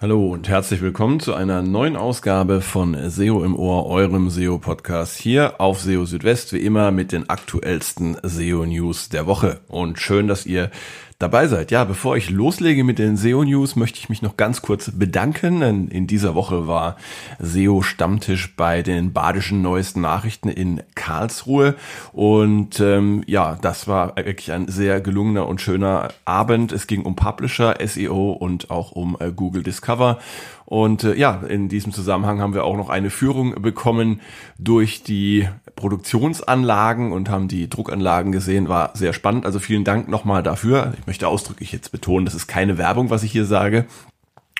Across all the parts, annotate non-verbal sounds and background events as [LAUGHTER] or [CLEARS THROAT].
Hallo und herzlich willkommen zu einer neuen Ausgabe von SEO im Ohr, eurem SEO-Podcast hier auf SEO Südwest, wie immer mit den aktuellsten SEO-News der Woche. Und schön, dass ihr dabei seid. Ja, bevor ich loslege mit den SEO-News, möchte ich mich noch ganz kurz bedanken. Denn in dieser Woche war SEO-Stammtisch bei den badischen neuesten Nachrichten in Karlsruhe. Und ähm, ja, das war wirklich ein sehr gelungener und schöner Abend. Es ging um Publisher, SEO und auch um äh, Google Discover. Und äh, ja, in diesem Zusammenhang haben wir auch noch eine Führung bekommen durch die Produktionsanlagen und haben die Druckanlagen gesehen. War sehr spannend. Also vielen Dank nochmal dafür. Ich möchte ausdrücklich jetzt betonen, das ist keine Werbung, was ich hier sage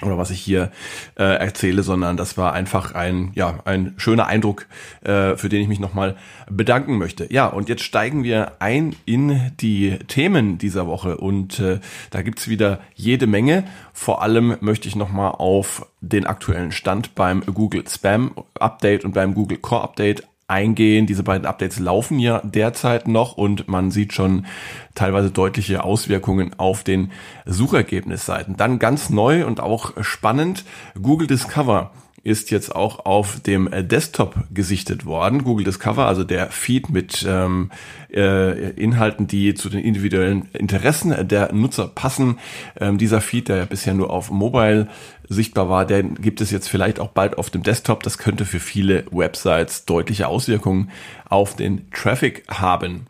oder was ich hier äh, erzähle, sondern das war einfach ein ja ein schöner Eindruck, äh, für den ich mich nochmal bedanken möchte. Ja, und jetzt steigen wir ein in die Themen dieser Woche und äh, da gibt's wieder jede Menge. Vor allem möchte ich nochmal auf den aktuellen Stand beim Google Spam Update und beim Google Core Update eingehen. Diese beiden Updates laufen ja derzeit noch und man sieht schon teilweise deutliche Auswirkungen auf den Suchergebnisseiten. Dann ganz neu und auch spannend, Google Discover ist jetzt auch auf dem Desktop gesichtet worden. Google Discover, also der Feed mit ähm, äh, Inhalten, die zu den individuellen Interessen der Nutzer passen. Ähm, dieser Feed, der ja bisher nur auf Mobile sichtbar war, den gibt es jetzt vielleicht auch bald auf dem Desktop. Das könnte für viele Websites deutliche Auswirkungen auf den Traffic haben.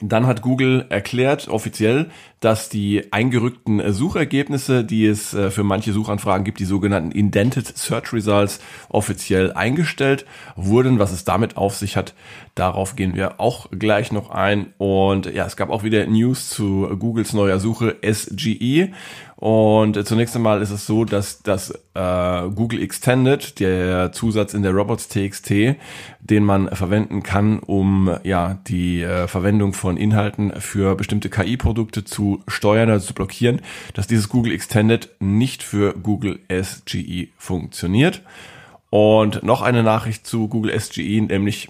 Dann hat Google erklärt offiziell, dass die eingerückten Suchergebnisse, die es äh, für manche Suchanfragen gibt, die sogenannten Indented Search Results, offiziell eingestellt wurden. Was es damit auf sich hat, darauf gehen wir auch gleich noch ein. Und ja, es gab auch wieder News zu Googles neuer Suche SGE. Und zunächst einmal ist es so, dass das äh, Google Extended, der Zusatz in der Robots.txt, den man verwenden kann, um ja die äh, Verwendung von Inhalten für bestimmte KI-Produkte zu steuern, also zu blockieren, dass dieses Google Extended nicht für Google SGE funktioniert. Und noch eine Nachricht zu Google SGE, nämlich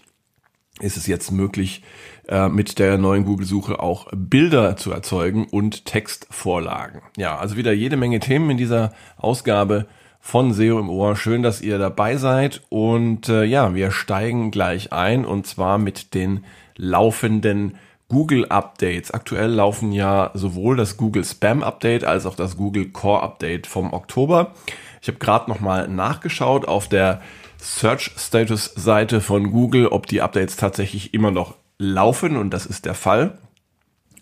ist es jetzt möglich, äh, mit der neuen Google-Suche auch Bilder zu erzeugen und Textvorlagen. Ja, also wieder jede Menge Themen in dieser Ausgabe von SEO im Ohr. Schön, dass ihr dabei seid. Und äh, ja, wir steigen gleich ein und zwar mit den laufenden Google Updates. Aktuell laufen ja sowohl das Google Spam Update als auch das Google Core Update vom Oktober. Ich habe gerade noch mal nachgeschaut auf der Search Status Seite von Google, ob die Updates tatsächlich immer noch laufen und das ist der Fall.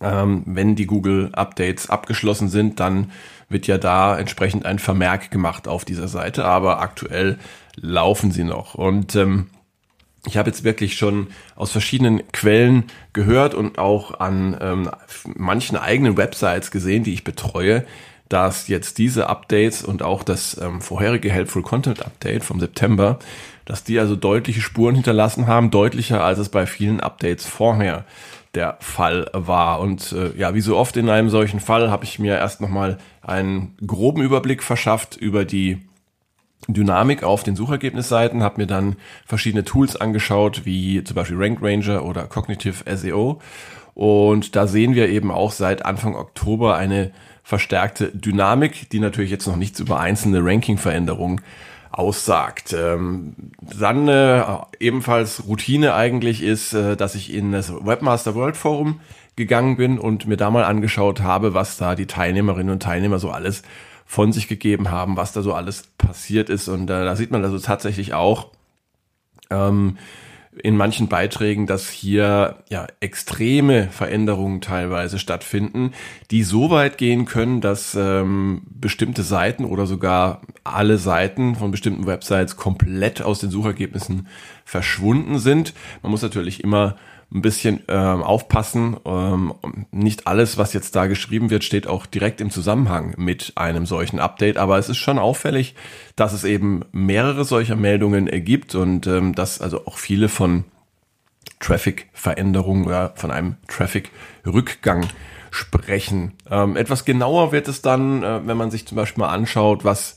Ähm, wenn die Google Updates abgeschlossen sind, dann wird ja da entsprechend ein Vermerk gemacht auf dieser Seite, aber aktuell laufen sie noch. Und ähm, ich habe jetzt wirklich schon aus verschiedenen Quellen gehört und auch an ähm, manchen eigenen Websites gesehen, die ich betreue, dass jetzt diese Updates und auch das ähm, vorherige Helpful Content Update vom September, dass die also deutliche Spuren hinterlassen haben, deutlicher als es bei vielen Updates vorher der Fall war. Und äh, ja, wie so oft in einem solchen Fall habe ich mir erst nochmal einen groben Überblick verschafft über die Dynamik auf den Suchergebnisseiten, habe mir dann verschiedene Tools angeschaut, wie zum Beispiel Rank Ranger oder Cognitive SEO. Und da sehen wir eben auch seit Anfang Oktober eine verstärkte Dynamik, die natürlich jetzt noch nichts über einzelne Ranking-Veränderungen aussagt. Ähm, dann äh, ebenfalls Routine eigentlich ist, äh, dass ich in das Webmaster World Forum gegangen bin und mir da mal angeschaut habe, was da die Teilnehmerinnen und Teilnehmer so alles von sich gegeben haben, was da so alles passiert ist. Und äh, da sieht man also tatsächlich auch, ähm, in manchen Beiträgen, dass hier ja extreme Veränderungen teilweise stattfinden, die so weit gehen können, dass ähm, bestimmte Seiten oder sogar alle Seiten von bestimmten Websites komplett aus den Suchergebnissen verschwunden sind. Man muss natürlich immer ein bisschen ähm, aufpassen. Ähm, nicht alles, was jetzt da geschrieben wird, steht auch direkt im Zusammenhang mit einem solchen Update, aber es ist schon auffällig, dass es eben mehrere solcher Meldungen gibt und ähm, dass also auch viele von Traffic-Veränderungen oder von einem Traffic-Rückgang sprechen. Ähm, etwas genauer wird es dann, äh, wenn man sich zum Beispiel mal anschaut, was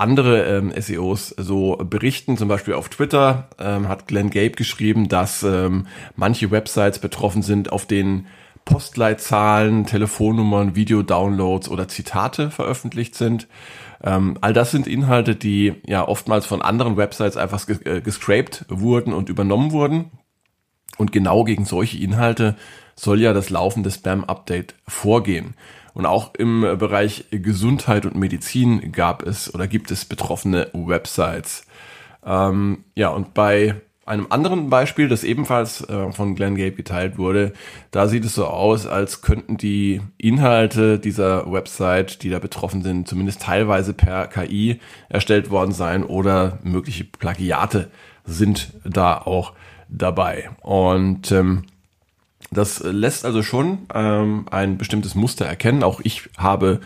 andere ähm, SEOs so berichten. Zum Beispiel auf Twitter ähm, hat Glenn Gabe geschrieben, dass ähm, manche Websites betroffen sind, auf denen Postleitzahlen, Telefonnummern, Videodownloads oder Zitate veröffentlicht sind. Ähm, all das sind Inhalte, die ja oftmals von anderen Websites einfach äh, gescraped wurden und übernommen wurden. Und genau gegen solche Inhalte soll ja das laufende Spam-Update vorgehen. Und auch im Bereich Gesundheit und Medizin gab es oder gibt es betroffene Websites. Ähm, ja, und bei einem anderen Beispiel, das ebenfalls äh, von Glenn Gabe geteilt wurde, da sieht es so aus, als könnten die Inhalte dieser Website, die da betroffen sind, zumindest teilweise per KI erstellt worden sein oder mögliche Plagiate sind da auch dabei. Und ähm, das lässt also schon ähm, ein bestimmtes Muster erkennen. Auch ich habe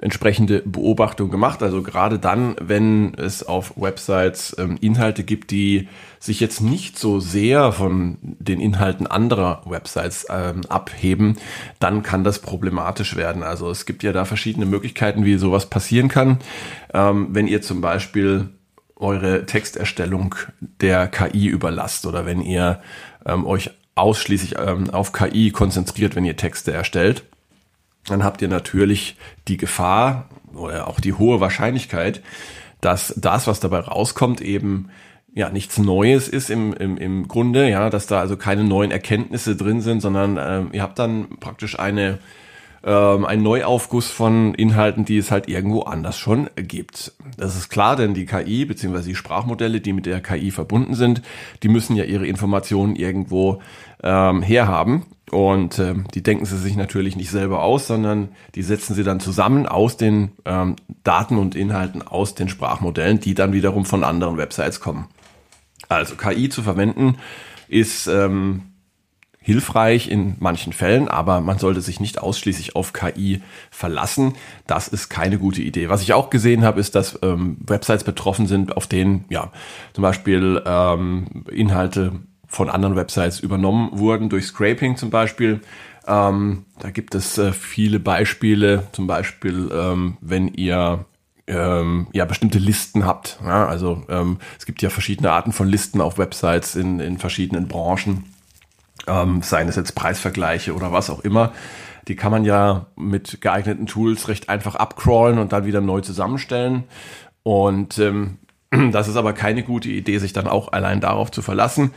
entsprechende Beobachtungen gemacht. Also gerade dann, wenn es auf Websites ähm, Inhalte gibt, die sich jetzt nicht so sehr von den Inhalten anderer Websites ähm, abheben, dann kann das problematisch werden. Also es gibt ja da verschiedene Möglichkeiten, wie sowas passieren kann. Ähm, wenn ihr zum Beispiel eure Texterstellung der KI überlasst oder wenn ihr ähm, euch ausschließlich ähm, auf KI konzentriert, wenn ihr Texte erstellt, dann habt ihr natürlich die Gefahr oder auch die hohe Wahrscheinlichkeit, dass das, was dabei rauskommt, eben ja nichts Neues ist im, im, im Grunde, ja, dass da also keine neuen Erkenntnisse drin sind, sondern ähm, ihr habt dann praktisch eine ähm, ein Neuaufguss von Inhalten, die es halt irgendwo anders schon gibt. Das ist klar, denn die KI bzw. die Sprachmodelle, die mit der KI verbunden sind, die müssen ja ihre Informationen irgendwo ähm, herhaben. Und ähm, die denken sie sich natürlich nicht selber aus, sondern die setzen sie dann zusammen aus den ähm, Daten und Inhalten aus den Sprachmodellen, die dann wiederum von anderen Websites kommen. Also KI zu verwenden ist ähm, hilfreich in manchen Fällen, aber man sollte sich nicht ausschließlich auf KI verlassen. Das ist keine gute Idee. Was ich auch gesehen habe, ist, dass ähm, Websites betroffen sind, auf denen ja zum Beispiel ähm, Inhalte von anderen Websites übernommen wurden, durch Scraping zum Beispiel. Ähm, da gibt es äh, viele Beispiele, zum Beispiel, ähm, wenn ihr ähm, ja bestimmte Listen habt. Ja, also ähm, es gibt ja verschiedene Arten von Listen auf Websites in, in verschiedenen Branchen, ähm, seien es jetzt Preisvergleiche oder was auch immer. Die kann man ja mit geeigneten Tools recht einfach abcrawlen und dann wieder neu zusammenstellen. Und ähm, [CLEARS THROAT] das ist aber keine gute Idee, sich dann auch allein darauf zu verlassen,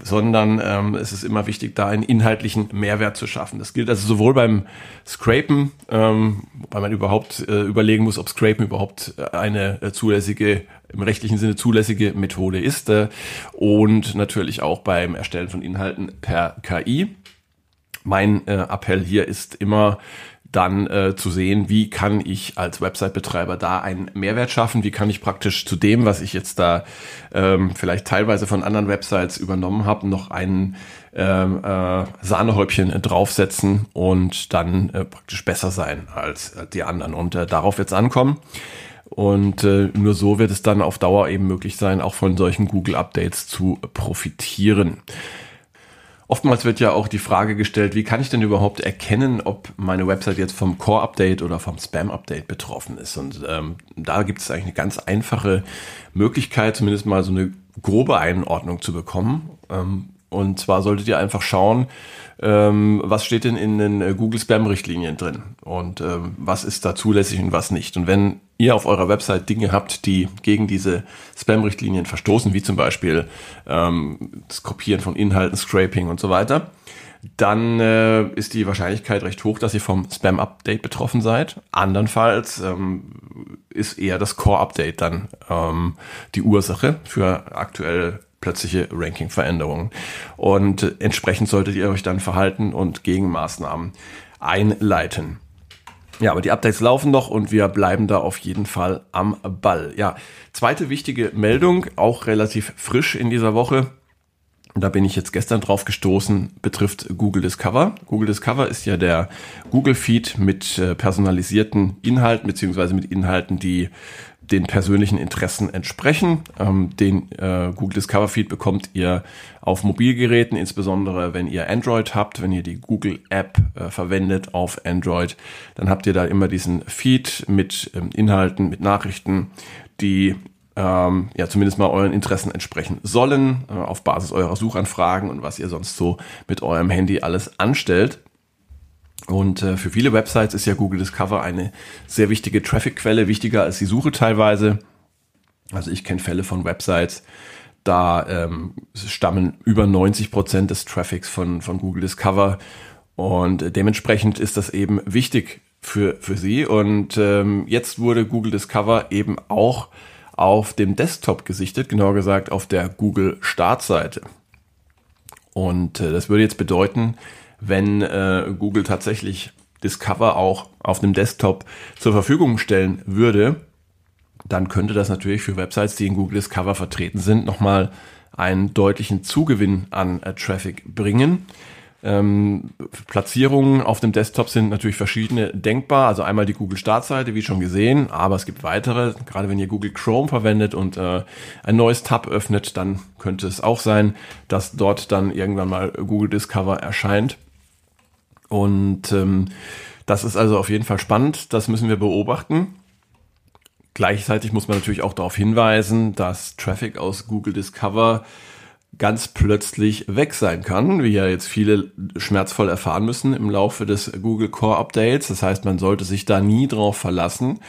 sondern ähm, es ist immer wichtig, da einen inhaltlichen Mehrwert zu schaffen. Das gilt also sowohl beim Scrapen, ähm, weil man überhaupt äh, überlegen muss, ob Scrapen überhaupt eine äh, zulässige, im rechtlichen Sinne zulässige Methode ist, äh, und natürlich auch beim Erstellen von Inhalten per KI. Mein äh, Appell hier ist immer, dann äh, zu sehen, wie kann ich als Website-Betreiber da einen Mehrwert schaffen, wie kann ich praktisch zu dem, was ich jetzt da ähm, vielleicht teilweise von anderen Websites übernommen habe, noch ein ähm, äh, Sahnehäubchen draufsetzen und dann äh, praktisch besser sein als äh, die anderen und äh, darauf jetzt ankommen. Und äh, nur so wird es dann auf Dauer eben möglich sein, auch von solchen Google-Updates zu profitieren. Oftmals wird ja auch die Frage gestellt, wie kann ich denn überhaupt erkennen, ob meine Website jetzt vom Core-Update oder vom Spam-Update betroffen ist? Und ähm, da gibt es eigentlich eine ganz einfache Möglichkeit, zumindest mal so eine grobe Einordnung zu bekommen. Ähm, und zwar solltet ihr einfach schauen, ähm, was steht denn in den äh, Google Spam-Richtlinien drin und ähm, was ist da zulässig und was nicht. Und wenn ihr auf eurer Website Dinge habt, die gegen diese Spam-Richtlinien verstoßen, wie zum Beispiel ähm, das Kopieren von Inhalten, Scraping und so weiter, dann äh, ist die Wahrscheinlichkeit recht hoch, dass ihr vom Spam-Update betroffen seid. Andernfalls ähm, ist eher das Core-Update dann ähm, die Ursache für aktuell plötzliche Ranking-Veränderungen. Und entsprechend solltet ihr euch dann verhalten und Gegenmaßnahmen einleiten. Ja, aber die Updates laufen noch und wir bleiben da auf jeden Fall am Ball. Ja, zweite wichtige Meldung, auch relativ frisch in dieser Woche. Da bin ich jetzt gestern drauf gestoßen, betrifft Google Discover. Google Discover ist ja der Google Feed mit äh, personalisierten Inhalten, beziehungsweise mit Inhalten, die den persönlichen Interessen entsprechen. Ähm, den äh, Google Discover Feed bekommt ihr auf Mobilgeräten, insbesondere wenn ihr Android habt, wenn ihr die Google App äh, verwendet auf Android, dann habt ihr da immer diesen Feed mit ähm, Inhalten, mit Nachrichten, die ähm, ja zumindest mal euren Interessen entsprechen sollen, äh, auf Basis eurer Suchanfragen und was ihr sonst so mit eurem Handy alles anstellt. Und äh, für viele Websites ist ja Google Discover eine sehr wichtige Traffic-Quelle, wichtiger als die Suche teilweise. Also ich kenne Fälle von Websites, da ähm, stammen über 90 Prozent des Traffics von, von Google Discover. Und dementsprechend ist das eben wichtig für, für Sie. Und ähm, jetzt wurde Google Discover eben auch auf dem Desktop gesichtet, genauer gesagt auf der Google Startseite. Und äh, das würde jetzt bedeuten, wenn äh, Google tatsächlich Discover auch auf dem Desktop zur Verfügung stellen würde, dann könnte das natürlich für Websites, die in Google Discover vertreten sind, nochmal einen deutlichen Zugewinn an äh, Traffic bringen. Ähm, Platzierungen auf dem Desktop sind natürlich verschiedene denkbar. Also einmal die Google Startseite, wie schon gesehen, aber es gibt weitere. Gerade wenn ihr Google Chrome verwendet und äh, ein neues Tab öffnet, dann könnte es auch sein, dass dort dann irgendwann mal Google Discover erscheint. Und ähm, das ist also auf jeden Fall spannend. Das müssen wir beobachten. Gleichzeitig muss man natürlich auch darauf hinweisen, dass Traffic aus Google Discover ganz plötzlich weg sein kann, wie ja jetzt viele schmerzvoll erfahren müssen im Laufe des Google Core Updates. Das heißt, man sollte sich da nie drauf verlassen.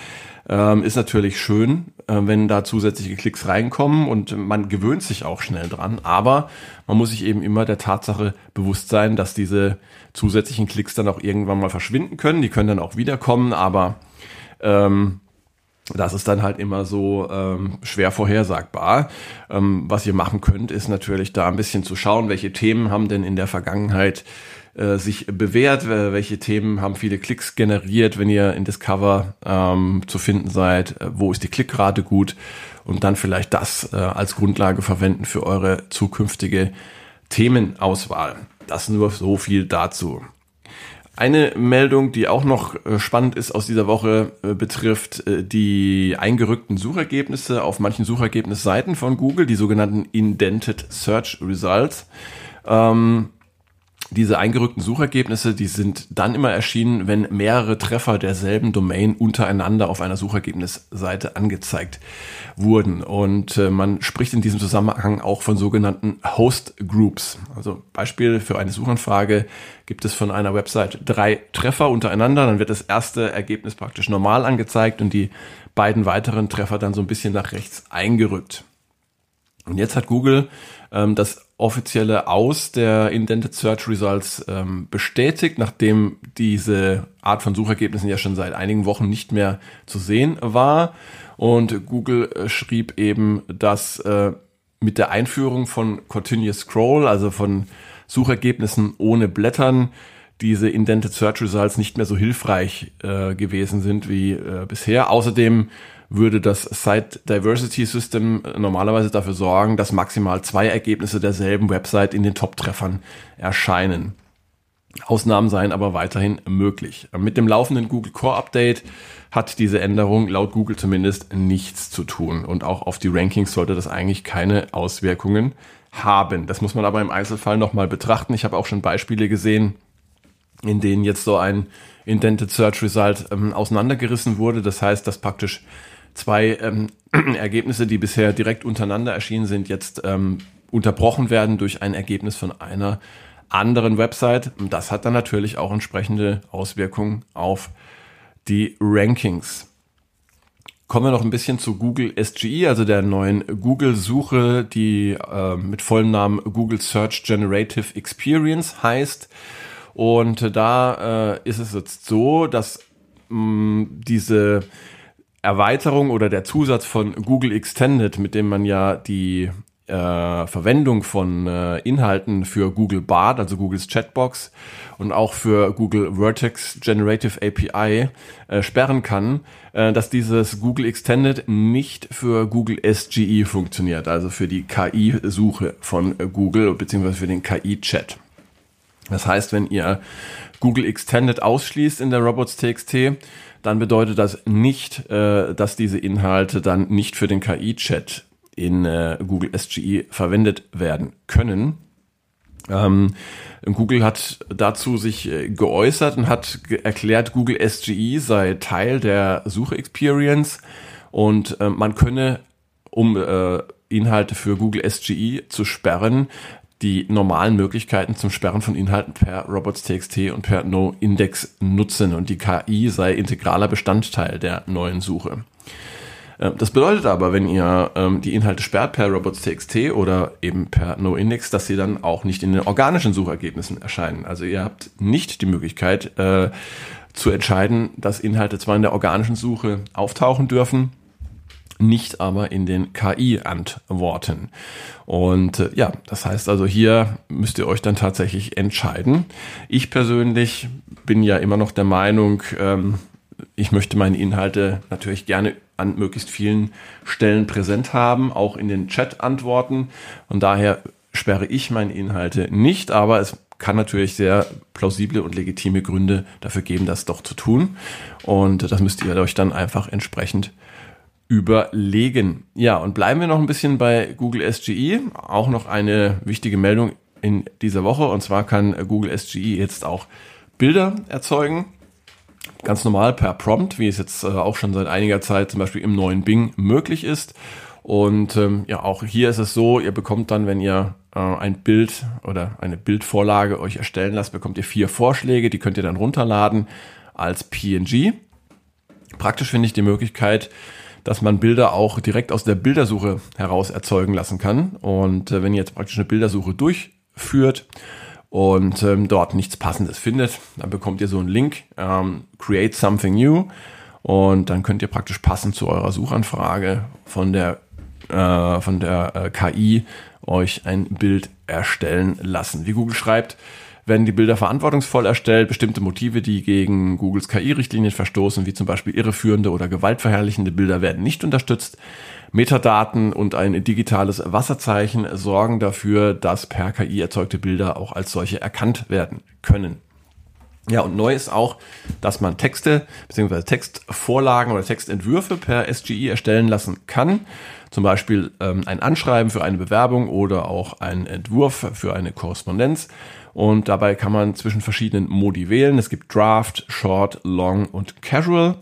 Ähm, ist natürlich schön, äh, wenn da zusätzliche Klicks reinkommen und man gewöhnt sich auch schnell dran. Aber man muss sich eben immer der Tatsache bewusst sein, dass diese zusätzlichen Klicks dann auch irgendwann mal verschwinden können. Die können dann auch wiederkommen, aber ähm, das ist dann halt immer so ähm, schwer vorhersagbar. Ähm, was ihr machen könnt, ist natürlich da ein bisschen zu schauen, welche Themen haben denn in der Vergangenheit äh, sich bewährt, welche Themen haben viele Klicks generiert, wenn ihr in Discover ähm, zu finden seid, äh, wo ist die Klickrate gut und dann vielleicht das äh, als Grundlage verwenden für eure zukünftige Themenauswahl. Das nur so viel dazu. Eine Meldung, die auch noch äh, spannend ist aus dieser Woche, äh, betrifft äh, die eingerückten Suchergebnisse auf manchen Suchergebnisseiten von Google, die sogenannten Indented Search Results. Ähm, diese eingerückten Suchergebnisse, die sind dann immer erschienen, wenn mehrere Treffer derselben Domain untereinander auf einer Suchergebnisseite angezeigt wurden. Und äh, man spricht in diesem Zusammenhang auch von sogenannten Host Groups. Also Beispiel für eine Suchanfrage gibt es von einer Website drei Treffer untereinander, dann wird das erste Ergebnis praktisch normal angezeigt und die beiden weiteren Treffer dann so ein bisschen nach rechts eingerückt. Und jetzt hat Google ähm, das offizielle Aus der Indented Search Results ähm, bestätigt, nachdem diese Art von Suchergebnissen ja schon seit einigen Wochen nicht mehr zu sehen war. Und Google äh, schrieb eben, dass äh, mit der Einführung von Continuous Scroll, also von Suchergebnissen ohne Blättern, diese Indented Search Results nicht mehr so hilfreich äh, gewesen sind wie äh, bisher. Außerdem würde das Site Diversity System normalerweise dafür sorgen, dass maximal zwei Ergebnisse derselben Website in den Top-Treffern erscheinen. Ausnahmen seien aber weiterhin möglich. Mit dem laufenden Google Core Update hat diese Änderung laut Google zumindest nichts zu tun und auch auf die Rankings sollte das eigentlich keine Auswirkungen haben. Das muss man aber im Einzelfall nochmal betrachten. Ich habe auch schon Beispiele gesehen, in denen jetzt so ein Indented Search Result ähm, auseinandergerissen wurde. Das heißt, dass praktisch zwei ähm, [CLEARS THROAT] Ergebnisse, die bisher direkt untereinander erschienen sind, jetzt ähm, unterbrochen werden durch ein Ergebnis von einer anderen Website. Das hat dann natürlich auch entsprechende Auswirkungen auf die Rankings. Kommen wir noch ein bisschen zu Google SGE, also der neuen Google-Suche, die äh, mit vollem Namen Google Search Generative Experience heißt. Und da äh, ist es jetzt so, dass mh, diese Erweiterung oder der Zusatz von Google Extended, mit dem man ja die äh, Verwendung von äh, Inhalten für Google Bart, also Googles Chatbox und auch für Google Vertex Generative API äh, sperren kann, äh, dass dieses Google Extended nicht für Google SGE funktioniert, also für die KI-Suche von Google beziehungsweise für den KI-Chat. Das heißt, wenn ihr Google Extended ausschließt in der Robots.txt, dann bedeutet das nicht, äh, dass diese Inhalte dann nicht für den KI-Chat in äh, Google SGE verwendet werden können. Ähm, Google hat dazu sich äh, geäußert und hat ge erklärt, Google SGE sei Teil der Suche-Experience und äh, man könne, um äh, Inhalte für Google SGE zu sperren, die normalen Möglichkeiten zum Sperren von Inhalten per robots.txt und per No-Index nutzen und die KI sei integraler Bestandteil der neuen Suche. Ähm, das bedeutet aber, wenn ihr ähm, die Inhalte sperrt per robots.txt oder eben per No-Index, dass sie dann auch nicht in den organischen Suchergebnissen erscheinen. Also ihr habt nicht die Möglichkeit äh, zu entscheiden, dass Inhalte zwar in der organischen Suche auftauchen dürfen, nicht aber in den KI-Antworten. Und äh, ja, das heißt also, hier müsst ihr euch dann tatsächlich entscheiden. Ich persönlich bin ja immer noch der Meinung, ähm, ich möchte meine Inhalte natürlich gerne an möglichst vielen Stellen präsent haben, auch in den Chat-Antworten. Und daher sperre ich meine Inhalte nicht, aber es kann natürlich sehr plausible und legitime Gründe dafür geben, das doch zu tun. Und das müsst ihr euch dann einfach entsprechend überlegen. Ja, und bleiben wir noch ein bisschen bei Google SGE. Auch noch eine wichtige Meldung in dieser Woche. Und zwar kann Google SGE jetzt auch Bilder erzeugen. Ganz normal per Prompt, wie es jetzt äh, auch schon seit einiger Zeit zum Beispiel im neuen Bing möglich ist. Und ähm, ja, auch hier ist es so, ihr bekommt dann, wenn ihr äh, ein Bild oder eine Bildvorlage euch erstellen lasst, bekommt ihr vier Vorschläge, die könnt ihr dann runterladen als PNG. Praktisch finde ich die Möglichkeit, dass man Bilder auch direkt aus der Bildersuche heraus erzeugen lassen kann. Und äh, wenn ihr jetzt praktisch eine Bildersuche durchführt und ähm, dort nichts Passendes findet, dann bekommt ihr so einen Link, ähm, Create Something New. Und dann könnt ihr praktisch passend zu eurer Suchanfrage von der, äh, von der äh, KI euch ein Bild erstellen lassen. Wie Google schreibt, werden die Bilder verantwortungsvoll erstellt. Bestimmte Motive, die gegen Googles KI-Richtlinien verstoßen, wie zum Beispiel irreführende oder gewaltverherrlichende Bilder, werden nicht unterstützt. Metadaten und ein digitales Wasserzeichen sorgen dafür, dass per KI erzeugte Bilder auch als solche erkannt werden können. Ja, und neu ist auch, dass man Texte bzw. Textvorlagen oder Textentwürfe per SGI erstellen lassen kann. Zum Beispiel ähm, ein Anschreiben für eine Bewerbung oder auch ein Entwurf für eine Korrespondenz. Und dabei kann man zwischen verschiedenen Modi wählen. Es gibt Draft, Short, Long und Casual.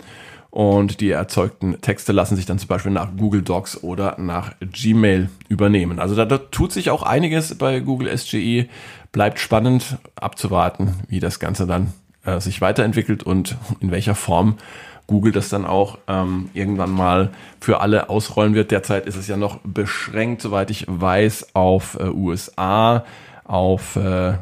Und die erzeugten Texte lassen sich dann zum Beispiel nach Google Docs oder nach Gmail übernehmen. Also da, da tut sich auch einiges bei Google SGE. Bleibt spannend abzuwarten, wie das Ganze dann äh, sich weiterentwickelt und in welcher Form Google das dann auch ähm, irgendwann mal für alle ausrollen wird. Derzeit ist es ja noch beschränkt, soweit ich weiß, auf äh, USA, auf äh,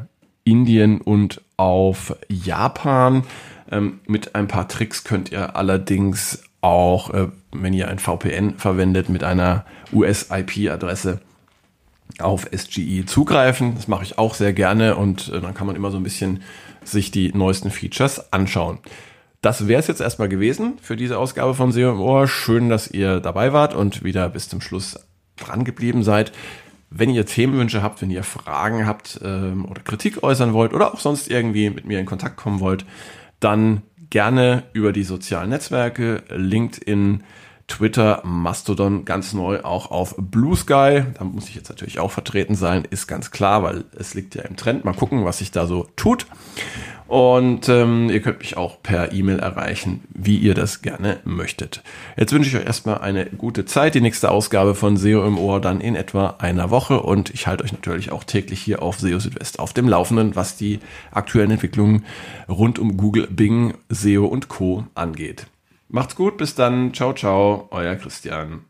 Indien und auf Japan. Ähm, mit ein paar Tricks könnt ihr allerdings auch, äh, wenn ihr ein VPN verwendet, mit einer US-IP-Adresse auf SGE zugreifen. Das mache ich auch sehr gerne und äh, dann kann man immer so ein bisschen sich die neuesten Features anschauen. Das wäre es jetzt erstmal gewesen für diese Ausgabe von SEO im Ohr. Schön, dass ihr dabei wart und wieder bis zum Schluss dran geblieben seid. Wenn ihr Themenwünsche habt, wenn ihr Fragen habt ähm, oder Kritik äußern wollt oder auch sonst irgendwie mit mir in Kontakt kommen wollt, dann gerne über die sozialen Netzwerke, LinkedIn, Twitter, Mastodon, ganz neu auch auf Blue Sky. Da muss ich jetzt natürlich auch vertreten sein, ist ganz klar, weil es liegt ja im Trend. Mal gucken, was sich da so tut. Und ähm, ihr könnt mich auch per E-Mail erreichen, wie ihr das gerne möchtet. Jetzt wünsche ich euch erstmal eine gute Zeit. Die nächste Ausgabe von SEO im Ohr dann in etwa einer Woche. Und ich halte euch natürlich auch täglich hier auf SEO Südwest auf dem Laufenden, was die aktuellen Entwicklungen rund um Google, Bing, SEO und Co. angeht. Macht's gut, bis dann. Ciao, ciao, euer Christian.